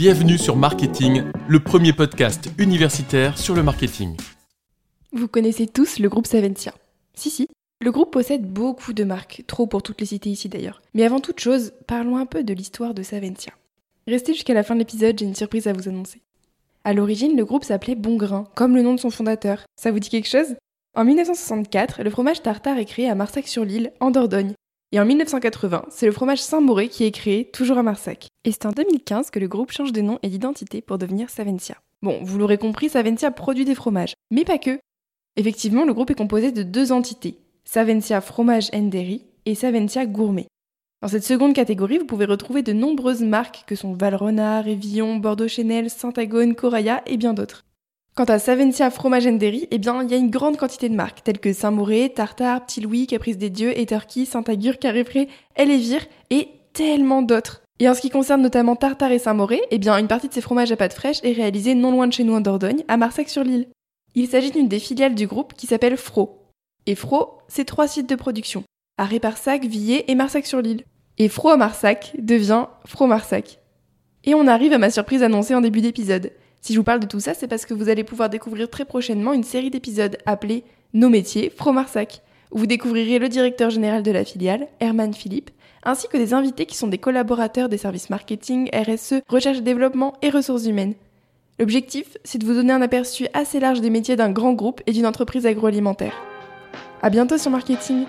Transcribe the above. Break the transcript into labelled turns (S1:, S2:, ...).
S1: Bienvenue sur Marketing, le premier podcast universitaire sur le marketing.
S2: Vous connaissez tous le groupe Saventia. Si, si, le groupe possède beaucoup de marques, trop pour toutes les citer ici d'ailleurs. Mais avant toute chose, parlons un peu de l'histoire de Saventia. Restez jusqu'à la fin de l'épisode, j'ai une surprise à vous annoncer. À l'origine, le groupe s'appelait Bongrain, comme le nom de son fondateur. Ça vous dit quelque chose? En 1964, le fromage tartare est créé à Marsac-sur-l'Île, en Dordogne. Et en 1980, c'est le fromage Saint-Mauré qui est créé, toujours à Marsac. Et c'est en 2015 que le groupe change de nom et d'identité pour devenir Saventia. Bon, vous l'aurez compris, Saventia produit des fromages, mais pas que. Effectivement, le groupe est composé de deux entités, Saventia Fromage Dairy et Saventia Gourmet. Dans cette seconde catégorie, vous pouvez retrouver de nombreuses marques que sont Valrhona, Révillon, Bordeaux Chanel, Saint-Agone, Coraya et bien d'autres. Quant à Saventia Fromage Dairy, eh bien, il y a une grande quantité de marques, telles que Saint-Mauré, Tartare, Petit Louis, Caprice des Dieux, Eterki, Saint-Agur, Carré-Frais, Elévire et tellement d'autres. Et en ce qui concerne notamment Tartare et Saint-Mauré, eh une partie de ces fromages à pâte fraîche est réalisée non loin de chez nous en Dordogne, à Marsac-sur-l'Île. Il s'agit d'une des filiales du groupe qui s'appelle Fro. Et Fro, c'est trois sites de production, à Réparsac, Villers et Marsac-sur-l'Île. Et Fro à Marsac devient Fro Marsac. Et on arrive à ma surprise annoncée en début d'épisode. Si je vous parle de tout ça, c'est parce que vous allez pouvoir découvrir très prochainement une série d'épisodes appelée Nos métiers, Fromarsac, où vous découvrirez le directeur général de la filiale, Herman Philippe, ainsi que des invités qui sont des collaborateurs des services marketing, RSE, recherche et développement et ressources humaines. L'objectif, c'est de vous donner un aperçu assez large des métiers d'un grand groupe et d'une entreprise agroalimentaire. À bientôt sur Marketing!